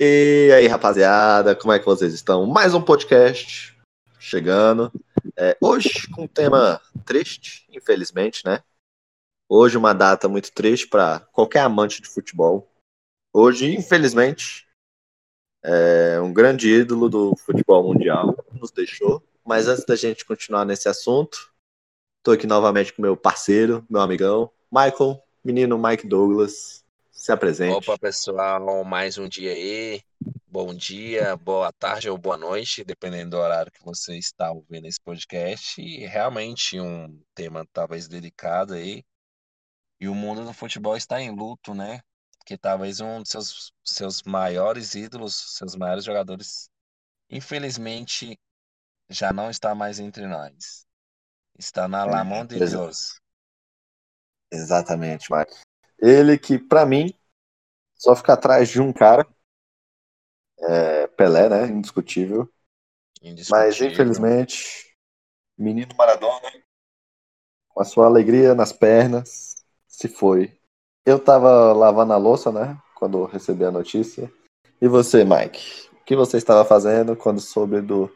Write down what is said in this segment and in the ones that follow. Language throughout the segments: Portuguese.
E aí, rapaziada, como é que vocês estão? Mais um podcast chegando. É, hoje com um tema triste, infelizmente, né? Hoje uma data muito triste para qualquer amante de futebol. Hoje, infelizmente, é, um grande ídolo do futebol mundial nos deixou. Mas antes da gente continuar nesse assunto, estou aqui novamente com meu parceiro, meu amigão, Michael, menino Mike Douglas. Se apresente. Opa, pessoal, mais um dia aí. Bom dia, boa tarde ou boa noite, dependendo do horário que você está ouvindo esse podcast. E realmente um tema talvez delicado aí. E o mundo do futebol está em luto, né? Que talvez um dos seus, seus maiores ídolos, seus maiores jogadores, infelizmente, já não está mais entre nós. Está na la mão de Deus. Exatamente, Mike. Ele que, para mim, só fica atrás de um cara. É Pelé, né? Indiscutível. Indiscutível. Mas, infelizmente, menino Maradona, com a sua alegria nas pernas, se foi. Eu tava lavando a louça, né? Quando recebi a notícia. E você, Mike? O que você estava fazendo quando soube do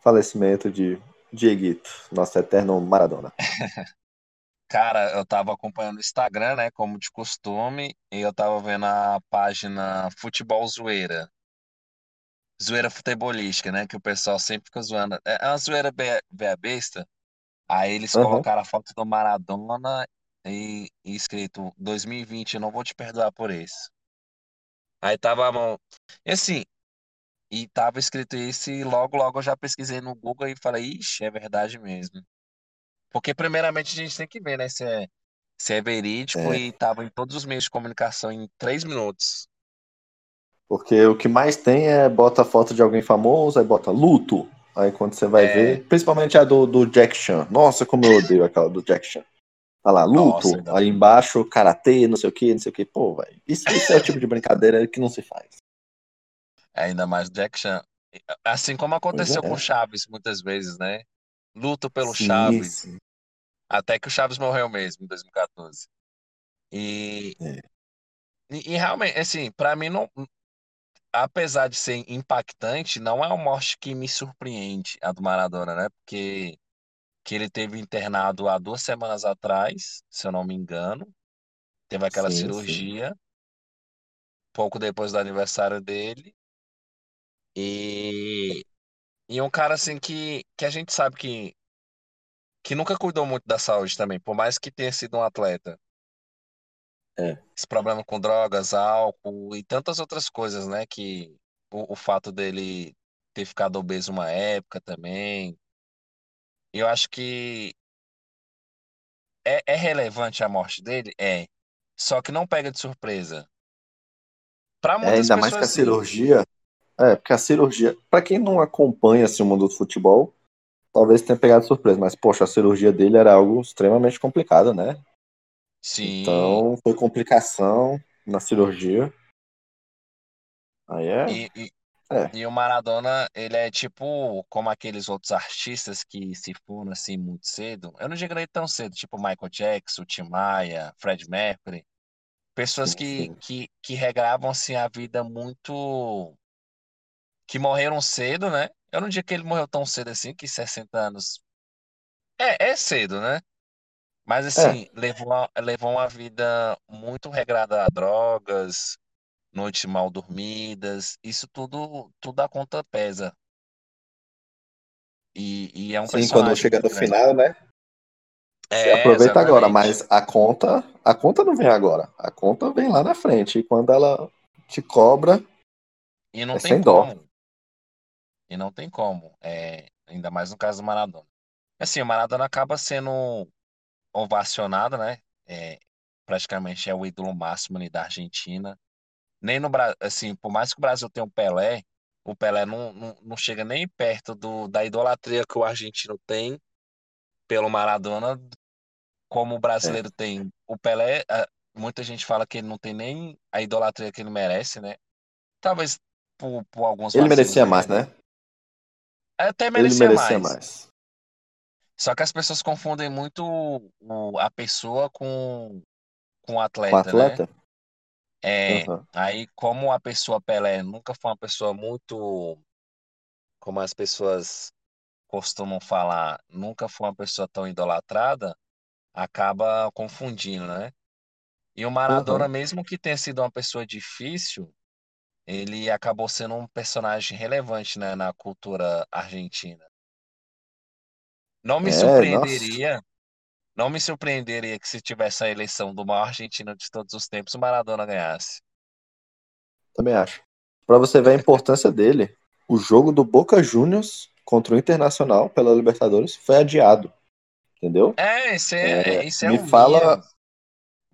falecimento de Dieguito, nosso eterno Maradona? Cara, eu tava acompanhando o Instagram, né, como de costume, e eu tava vendo a página Futebol Zoeira. Zoeira futebolística, né, que o pessoal sempre fica zoando. É uma zoeira be- besta. Aí eles Aham. colocaram a foto do Maradona e, e escrito 2020, eu não vou te perdoar por isso. Aí tava a mão. E assim, e tava escrito isso, e logo, logo eu já pesquisei no Google e falei, ixi, é verdade mesmo. Porque primeiramente a gente tem que ver, né, se é, se é verídico É, e tava em todos os meios de comunicação em três minutos. porque o que mais tem é bota foto de alguém famoso, aí bota luto. Aí quando você vai É, ver, principalmente a do, do Jack Chan. Nossa, como eu odeio aquela do Jack Chan. Tá lá, luto, nossa, aí embaixo, karatê, não sei o que, não sei o que. Pô, velho. Isso, isso é o tipo de brincadeira que não se faz. ainda mais Jack Chan. Assim como aconteceu com é. Chaves muitas vezes, né? Luto pelo Sim, Chaves, sim. Até que o Chaves morreu mesmo em 2014. E, É. e, e realmente, assim, pra mim não, apesar de ser impactante, não é uma morte que me surpreende, a do Maradona, né? Porque que ele teve internado há duas semanas atrás, se eu não me engano. Teve aquela Sim, sim. cirurgia, pouco depois do aniversário dele. E, e um cara assim que, que a gente sabe que, que nunca cuidou muito da saúde também, por mais que tenha sido um atleta. É. Esse problema com drogas, álcool e tantas outras coisas, né? Que o, o fato dele ter ficado obeso uma época também. Eu acho que é, é relevante a morte dele? É. Só que não pega de surpresa. Para É, muitas ainda mais que a pessoas, cirurgia. É, porque a cirurgia, pra quem não acompanha assim, o mundo do futebol, talvez tenha pegado surpresa, mas poxa, a cirurgia dele era algo extremamente complicado, né? Sim. Então, foi complicação na cirurgia. Aí é, E, e, é, e o Maradona, ele é tipo como aqueles outros artistas que se foram assim muito cedo. Eu não digo nem tão cedo, tipo Michael Jackson, Tim Maia, Fred Mercury. Pessoas sim, que, sim. que, que regravam assim a vida muito. que morreram cedo, né? Eu não digo que ele morreu tão cedo assim, que 60 anos. É, é cedo, né? Mas É, assim, levou, a- levou uma vida muito regrada a drogas, noites mal dormidas, isso tudo, tudo a conta pesa. E, e é um sim, quando chega no final, né? Você É, aproveita agora, exatamente. mas a conta, a conta não vem agora. A conta vem lá na frente. E quando ela te cobra, E não é tem sem dó. E não tem como. É, ainda mais no caso do Maradona. Assim, o Maradona acaba sendo ovacionado, né? É, praticamente é o ídolo máximo ali da Argentina. Nem no Brasil, assim, por mais que o Brasil tenha um Pelé, o Pelé não, não, não chega nem perto do, da idolatria que o argentino tem pelo Maradona, como o É. brasileiro tem. O Pelé, muita gente fala que ele não tem nem a idolatria que ele merece, né? Talvez por, por alguns Ele merecia mais, né? Até Ele merecia merecia mais. mais. Só que as pessoas confundem muito o- a pessoa com, com o Com o atleta, né? atleta? É, Aham. aí como a pessoa Pelé nunca foi uma pessoa muito, como as pessoas costumam falar, nunca foi uma pessoa tão idolatrada, acaba confundindo, né? E o Maradona, Aham. mesmo que tenha sido uma pessoa difícil, ele acabou sendo um personagem relevante, né, na cultura argentina. Não me É, nossa, surpreenderia, não me surpreenderia que se tivesse a eleição do maior argentino de todos os tempos, o Maradona ganhasse. também acho. Pra você ver a importância dele, o jogo do Boca Juniors contra o Internacional pela Libertadores foi adiado, entendeu? É, isso é, isso é Me um fala,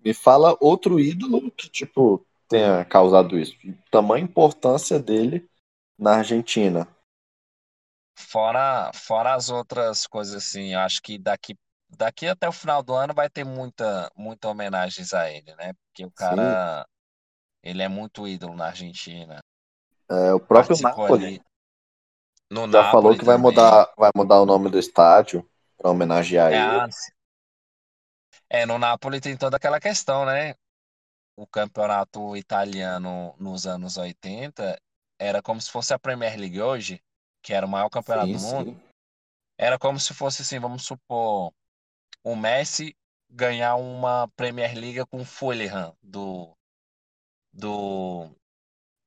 me fala outro ídolo que, tipo, tenha causado isso. Tamanha importância dele na Argentina. Fora, fora as outras coisas assim, eu acho que daqui, daqui até o final do ano vai ter muita, muita homenagens a ele, né? Porque o Sim, cara, ele é muito ídolo na Argentina. é, o próprio Participou Napoli ali no já falou Napoli que vai mudar, vai mudar o nome do estádio para homenagear É, ele. a- é, no Napoli tem toda aquela questão, né? O campeonato italiano nos anos 80 era como se fosse a Premier League hoje, que era o maior campeonato Sim, do mundo. sim. Era como se fosse assim, vamos supor, o Messi ganhar uma Premier League com o Fulham do, do,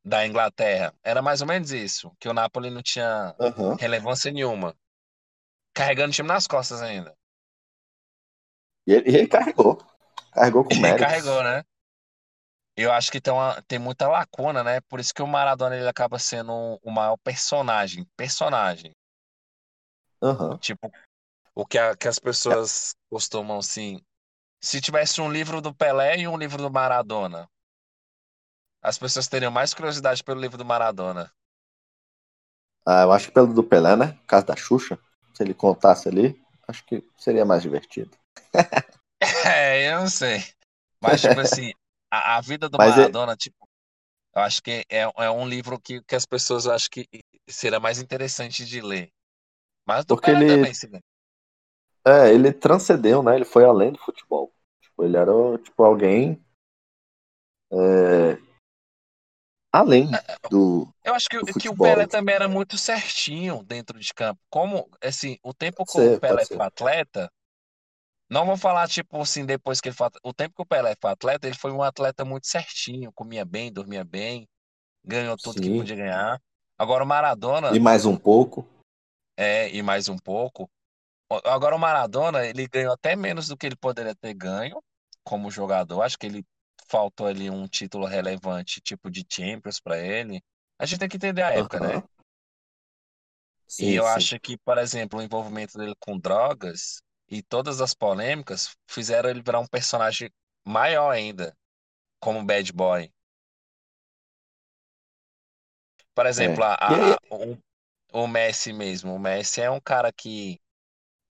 da Inglaterra. Era mais ou menos isso, que o Napoli não tinha Aham. relevância nenhuma. Carregando o time nas costas ainda. E ele, ele carregou. Carregou com E carregou, né? Eu acho que tem, uma, tem muita lacuna, né? Por isso que o Maradona ele acaba sendo o maior personagem. Personagem. Aham. Tipo, o que, a- que as pessoas costumam, assim. Se tivesse um livro do Pelé e um livro do Maradona, as pessoas teriam mais curiosidade pelo livro do Maradona. Ah, eu acho que pelo do Pelé, né? No caso da Xuxa, se ele contasse ali, acho que seria mais divertido. É, eu não sei. Mas, tipo assim, a, a vida do Mas é Maradona, tipo, eu acho que é, é um livro que, que as pessoas acho que seria mais interessante de ler. Mas do porque Pelé também, ele, se vê. é, ele transcendeu, né? Ele foi além do futebol. Tipo, ele era tipo alguém é, além do, Eu acho que, do que o. Pelé também era muito certinho dentro de campo. Como, assim, o tempo que o Pelé foi atleta, não vou falar, tipo assim, depois que ele foi. O tempo que o Pelé foi atleta, ele foi um atleta muito certinho, comia bem, dormia bem, ganhou tudo que Sim. podia ganhar. Agora o Maradona, E mais um pouco. é, e mais um pouco. Agora o Maradona, ele ganhou até menos do que ele poderia ter ganho como jogador. Acho que ele faltou ali um título relevante, tipo de Champions para ele. A gente tem que entender a época, né? Aham. E Sim, eu sim. acho que, por exemplo, o envolvimento dele com drogas e todas as polêmicas fizeram ele virar um personagem maior ainda, como bad boy. Por exemplo, É. a, a- o, o Messi mesmo. O Messi é um cara que,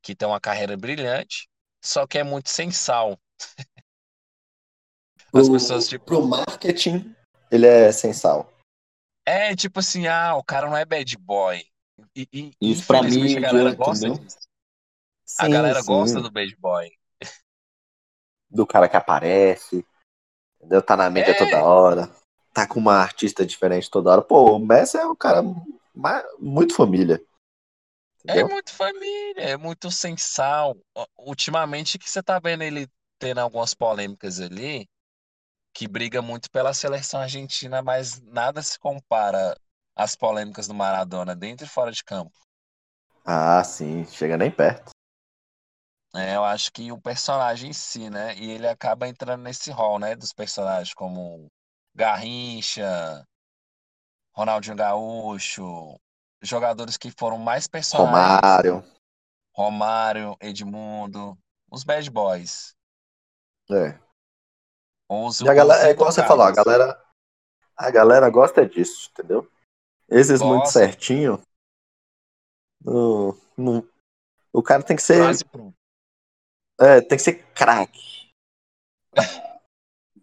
que tem uma carreira brilhante, só que é muito sem sal. As pessoas, pro, tipo, pro marketing, ele é sem sal. é tipo assim, ah, o cara não é bad boy. E, e- Isso pra infelizmente a galera gosta entendeu? Disso. A Sim, galera gosta sim. do bad boy. Do cara que aparece, entendeu? Tá na mídia toda É, hora. Tá com uma artista diferente toda hora. Pô, o Messi é um cara muito família, É entendeu? muito família, é muito sem sal. Ó, Ultimamente que você tá vendo ele tendo algumas polêmicas ali, que briga muito pela seleção argentina, mas nada se compara às polêmicas do Maradona dentro e fora de campo. Ah, sim, chega nem perto. É, eu acho que o personagem em si, né? E ele acaba entrando nesse rol, né? Dos personagens como Garrincha, Ronaldinho Gaúcho, jogadores que foram mais personagens, Romário, Romário, Edmundo, os bad boys. é. Os, E a galera, é igual você falou, a galera, a galera gosta disso, entendeu? Esses muito Gosta, certinho, não, não- o cara tem que ser, quase pronto. É, tem que ser craque.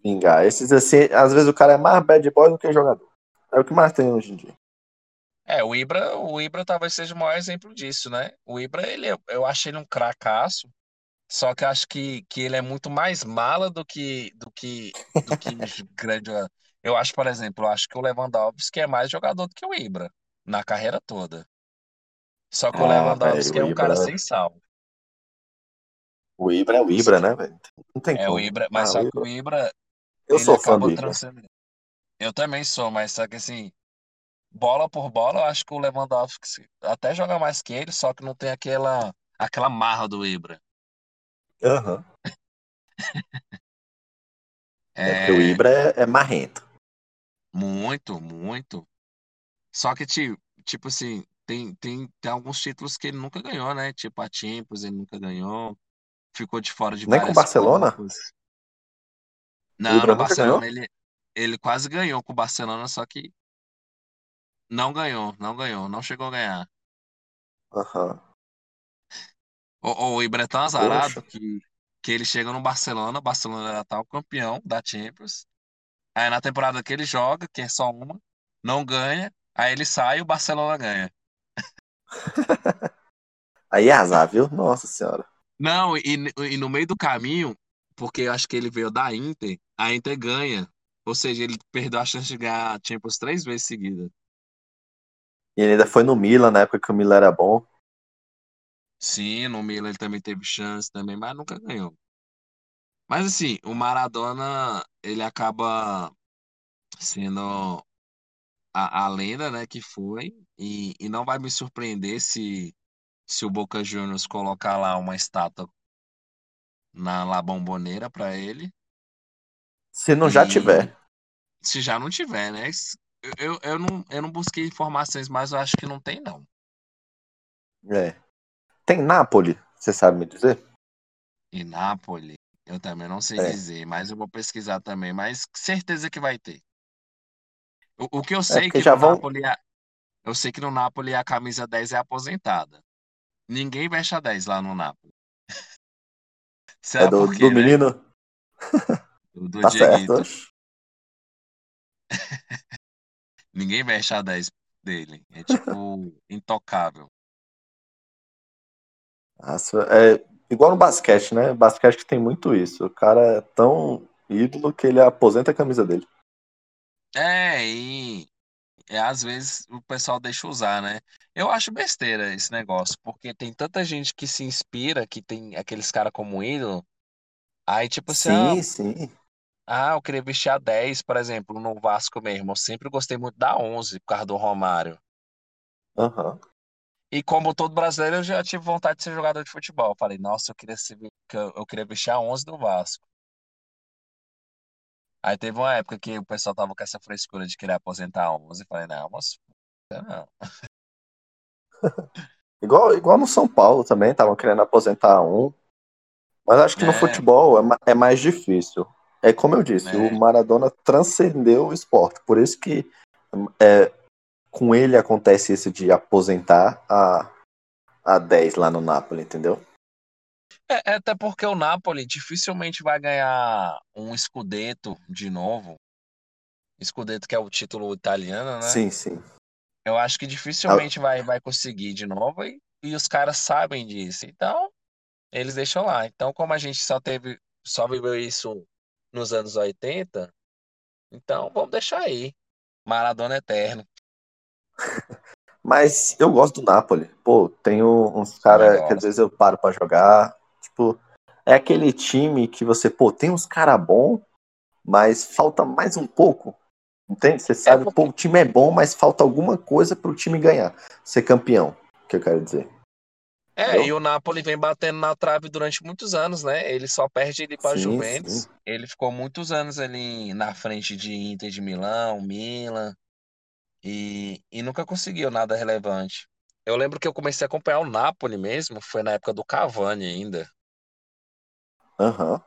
Vingar. Esses assim, às vezes o cara é mais bad boy do que jogador. É o que mais tem hoje em dia. É, o Ibra, o Ibra talvez seja o maior exemplo disso, né? O Ibra, ele, é- eu acho ele um cracaço, Só que acho que, que ele é muito mais mala do que do que do que grande. Eu acho, por exemplo, eu acho que o Lewandowski é mais jogador do que o Ibra na carreira toda. Só que o Ah, Lewandowski é o um cara Ibra. sem sal. O Ibra é o Ibra, né, velho? Não tem É o como. Ibra, mas Ah, só o que o Ibra. Eu sou fã do Ibra. Eu também sou, mas só que assim, bola por bola, eu acho que o Lewandowski até joga mais que ele, só que não tem aquela aquela marra do Ibra. Aham. É porque o É Ibra é, é marrento. muito, muito. Só que tipo, tipo assim, tem, tem, tem alguns títulos que ele nunca ganhou, né? Tipo a Champions, ele nunca ganhou. Ficou de fora de Nem com o Barcelona? Copas. O Não, ganhou? Barcelona ele, ele quase ganhou com o Barcelona, só que não ganhou, não ganhou, não chegou a ganhar. Aham. O, o Ibra é tão azarado Poxa. que, que ele chega no Barcelona, o Barcelona era tal campeão da Champions. Aí na temporada que ele joga, que é só uma, não ganha. Aí ele sai e o Barcelona ganha. Aí é azar, viu? Nossa senhora. Não, e, e no meio do caminho, porque eu acho que ele veio da Inter, a Inter ganha. Ou seja, ele perdeu a chance de ganhar a Champions três vezes seguidas. E ele ainda foi no Milan, na época que o Milan era bom. Sim, no Milan ele também teve chance também, mas nunca ganhou. Mas assim, o Maradona, ele acaba sendo a, a lenda, né, que foi, e, e não vai me surpreender se, se o Boca Juniors colocar lá uma estátua na La Bombonera para ele, Se não já e tiver. se já não tiver, né? Eu, eu, não, eu não busquei informações, mas eu acho que não tem, não. É. Tem Nápoles, você sabe me dizer? E Nápoles, eu também não sei É. dizer, mas eu vou pesquisar também, mas certeza que vai ter. O, o que eu É, sei porque que já no vão. Napoli, a- eu sei que no Napoli a camisa 10 é aposentada. Ninguém veste a 10 lá no Napoli. É do, do né? menino. Do, do Tá certo. Dieguito. Ninguém veste a 10 dele. É tipo intocável. Nossa, é igual no basquete, né? Basquete que tem muito isso. O cara é tão ídolo que ele aposenta a camisa dele. É, e é, às vezes o pessoal deixa usar, né? Eu acho besteira esse negócio, porque tem tanta gente que se inspira, que tem aqueles caras como ídolo. Aí, tipo assim, ah, Sim, sim. ah, eu queria vestir a 10, por exemplo, no Vasco mesmo. Eu sempre gostei muito da 11, por causa do Romário. Aham. E como todo brasileiro, eu já tive vontade de ser jogador de futebol. Eu falei, nossa, eu queria ser, eu queria vestir a 11 do Vasco. Aí teve uma época que o pessoal tava com essa frescura de querer aposentar a 11. Eu falei, não, moço, não. Igual, igual no São Paulo também, estavam querendo aposentar um. Mas acho que no É, futebol é, é mais difícil. É como eu disse, o é. Maradona transcendeu o esporte. Por isso que é, com ele acontece isso de aposentar a, a 10 lá no Napoli, entendeu? É, é até porque o Napoli dificilmente vai ganhar um Scudetto de novo. Scudetto que é o título italiano, né? Sim, sim. Eu acho que dificilmente vai, vai conseguir de novo e, e os caras sabem disso. Então, eles deixam lá. Então, como a gente só teve, só viveu isso nos anos 80, então vamos deixar aí. Maradona eterno. Mas eu gosto do Napoli. Pô, tenho uns caras que às vezes eu paro pra jogar. Tipo, é aquele time que você, pô, tem uns caras bons, mas falta mais um pouco. Entende? Você É sabe, porque pô, o time é bom, mas falta alguma coisa pro time ganhar. Ser campeão, que eu quero dizer. É, e Entendeu? o Napoli vem batendo na trave durante muitos anos, né? Ele só perde ele para Juventus. sim. Ele ficou muitos anos ali na frente de Inter de Milão, Milan, e, e nunca conseguiu nada relevante. Eu lembro que eu comecei a acompanhar o Napoli mesmo, foi na época do Cavani ainda. Aham.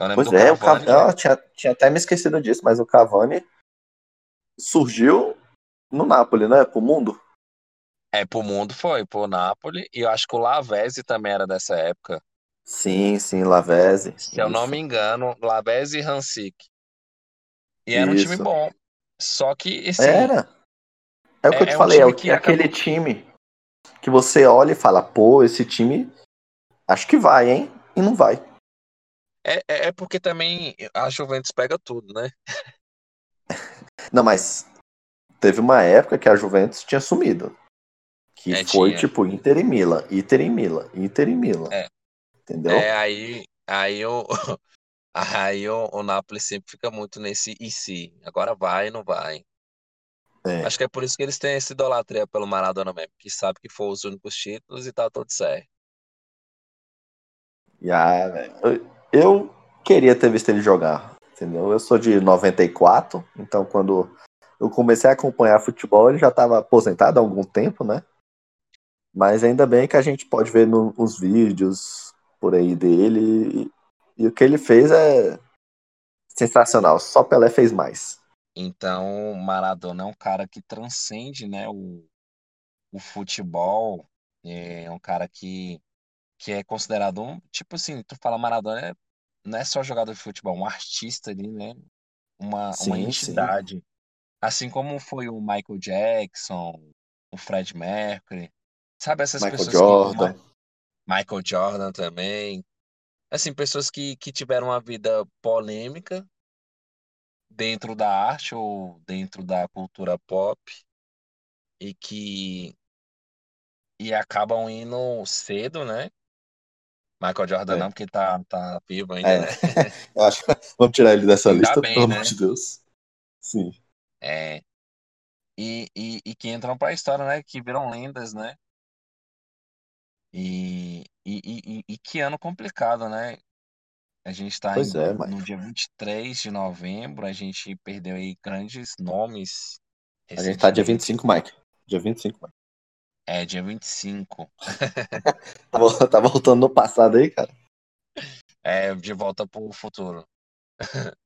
Lembro Pois do é, o Cavani, Cavani, eu tinha, tinha até me esquecido disso, mas o Cavani surgiu no Napoli, né? Pro mundo. é, pro mundo foi, pro Napoli, e eu acho que o Lavezzi também era dessa época. Sim, sim, Lavezzi. Se eu não Isso, me engano, Lavezzi e Hansik. E era um time isso. bom. Só que, assim, Era. É o que eu é, te é um falei, é, time o- que é aquele acabou. time que você olha e fala, pô, esse time acho que vai, hein? e não vai. É, é, é porque também a Juventus pega tudo, né? Não, mas teve uma época que a Juventus tinha sumido. Que É, foi tinha. tipo Inter e Milan, Inter e Milan, Inter e Milan. É. Entendeu? É, aí, aí, o, aí o, o Napoli sempre fica muito nesse e se. Agora vai, não vai. É. Acho que é por isso que eles têm essa idolatria pelo Maradona mesmo, que sabe que foram os únicos títulos e tá tudo certo. E, ah, eu, eu queria ter visto ele jogar, entendeu? Eu sou de 94, então quando eu comecei a acompanhar futebol, ele já estava aposentado há algum tempo, né? Mas ainda bem que a gente pode ver no- nos vídeos por aí dele e, e o que ele fez é sensacional. Só Pelé fez mais. Então, Maradona é um cara que transcende, né, o, o futebol. É um cara que, que é considerado um, tipo assim, tu fala Maradona, é- não é só jogador de futebol, um artista ali, né? Uma, uma Sim, sim. entidade. Assim como foi o Michael Jackson, o Fred Mercury. Sabe essas Michael pessoas que Jordan. Michael Jordan também. Assim, pessoas que, que tiveram uma vida polêmica dentro da arte ou dentro da cultura pop e que e acabam indo cedo, né? Michael Jordan É. não, porque tá, tá vivo ainda, É. né? Eu acho que vamos tirar ele dessa lista, bem, pelo né? amor de Deus. Sim. É. E, e, e que entram pra história, né? Que viram lendas, né? E, e, e, e que ano complicado, né? A gente tá Pois em- é, no dia 23 de novembro, a gente perdeu aí grandes nomes A gente tá dia recentemente. 25, Mike. Dia 25, Mike. É, dia 25. Tá, tá voltando no passado aí, cara? É, de volta pro futuro.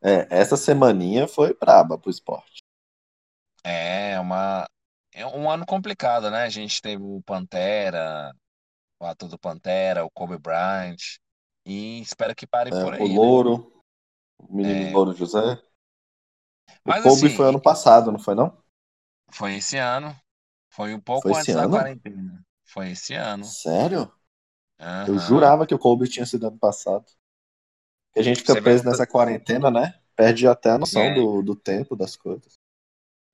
É, essa semaninha foi braba pro esporte. É uma é um ano complicado, né? A gente teve o Pantera, o ator do Pantera, o Kobe Bryant, e espero que pare É, por o aí, né? Louro, o menino É. Louro José. O Mas Kobe assim, foi ano passado, não foi não? foi esse ano, foi um pouco Foi antes da ano? quarentena. Foi esse ano. Sério? Eu Aham. jurava que o Kobe tinha sido ano passado. Porque a gente fica Você preso nessa quarentena, né? Perde até a noção É. do, do tempo das coisas.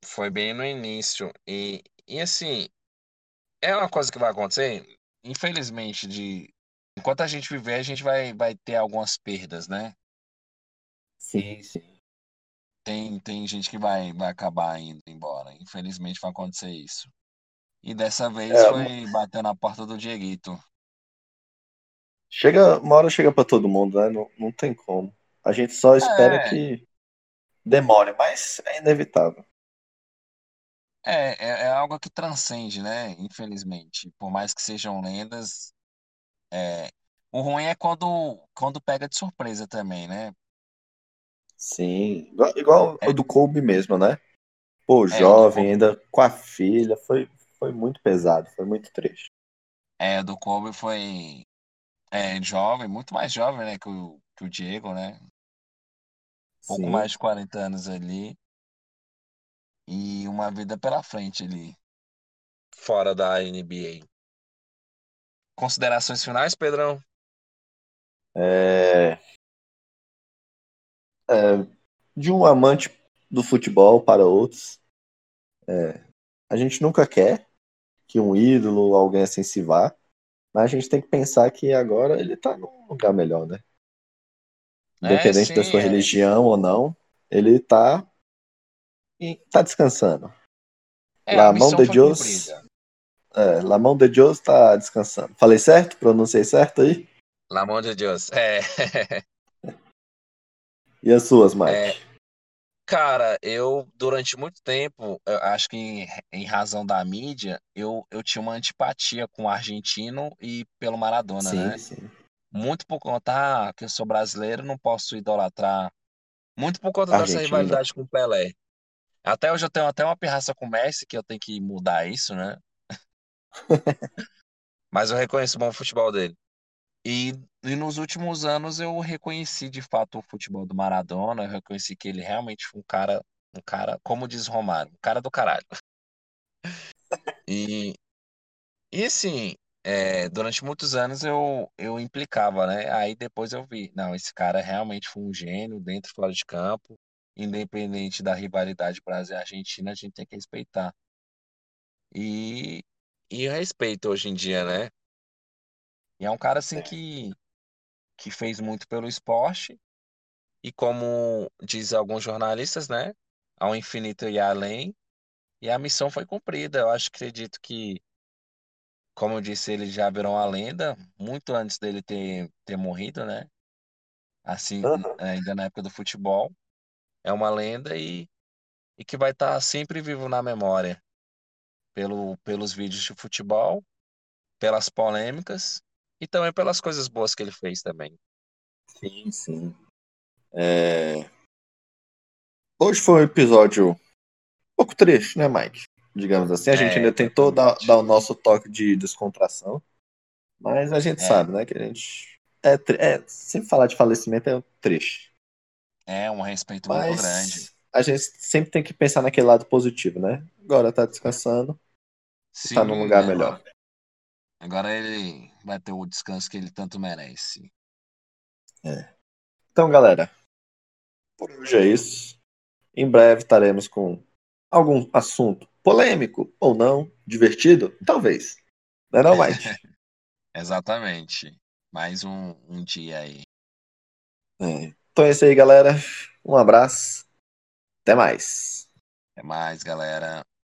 foi bem no início. E, e assim, é uma coisa que vai acontecer, infelizmente, de enquanto a gente viver, a gente vai, vai ter algumas perdas, né? Sim, sim. Tem, tem gente que vai, vai acabar indo embora. Infelizmente vai acontecer isso. E dessa vez É, foi bater na porta do Dieguito. Chega, uma hora chega pra todo mundo, né? Não, não tem como. A gente só espera É. que demore, mas é inevitável. É, é, é algo que transcende, né? Infelizmente. Por mais que sejam lendas, é... o ruim é quando, quando pega de surpresa também, né? Sim, igual, igual É. o do Kobe mesmo, né? Pô, É, jovem, ainda com a filha, foi, foi muito pesado, foi muito triste. É, do Kobe foi é, jovem, muito mais jovem, né, que o, que o Diego, né? Pouco Sim. mais de 40 anos ali. E uma vida pela frente ali. Fora da NBA. Considerações finais, Pedrão? É, é, de um amante do futebol para outros, é, a gente nunca quer que um ídolo, alguém assim se vá, mas a gente tem que pensar que agora ele tá num lugar melhor, né? Independente sim, da sua é. religião ou não, ele tá, e tá descansando. É, La a missão mão de Deus. cumprida. É, La mão de Deus tá descansando. Falei certo? Pronunciei certo aí? La mão de Deus. É. E as suas, Mike? É. Cara, eu durante muito tempo, eu acho que em, em razão da mídia, eu, eu tinha uma antipatia com o argentino e pelo Maradona, sim, né? sim. Muito por conta ah, que eu sou brasileiro, não posso idolatrar. Muito por conta dessa Argentina. rivalidade com o Pelé. Até hoje eu tenho até uma pirraça com o Messi, que eu tenho que mudar isso, né? Mas eu reconheço o bom futebol dele. E, e nos últimos anos eu reconheci de fato o futebol do Maradona, eu reconheci que ele realmente foi um cara, um cara, como diz Romário, um cara do caralho. E, e assim, é, durante muitos anos eu, eu implicava, né? Aí depois eu vi, não, esse cara realmente foi um gênio dentro e fora de campo, independente da rivalidade Brasil e Argentina, a gente tem que respeitar. E, e respeito hoje em dia, né? E é um cara assim que, que fez muito pelo esporte, e como diz alguns jornalistas, né? Ao infinito e além, e a missão foi cumprida. Eu acho, acredito que como eu disse, ele já virou uma lenda muito antes dele ter, ter morrido, né? Assim, Aham. ainda na época do futebol. É uma lenda e, e que vai estar sempre vivo na memória pelo, pelos vídeos de futebol, pelas polêmicas e também pelas coisas boas que ele fez também. Sim, sim. É, Hoje foi um episódio um pouco triste, né, Mike? Digamos assim. A gente É, ainda tentou dar, dar o nosso toque de descontração, mas a gente É, sabe, né, que a gente. É, é, sempre falar de falecimento é triste. é um respeito muito grande. Mas a gente sempre tem que pensar naquele lado positivo, né? Agora tá descansando, tá num Sim, lugar agora, melhor. Agora ele vai ter o descanso que ele tanto merece. É. Então, galera, por hoje é isso. Em breve estaremos com algum assunto polêmico ou não, divertido, talvez. Não é não, Mike? Exatamente. Mais um, um dia aí. É. Então é isso aí, galera. Um abraço. Até mais. Até mais, galera.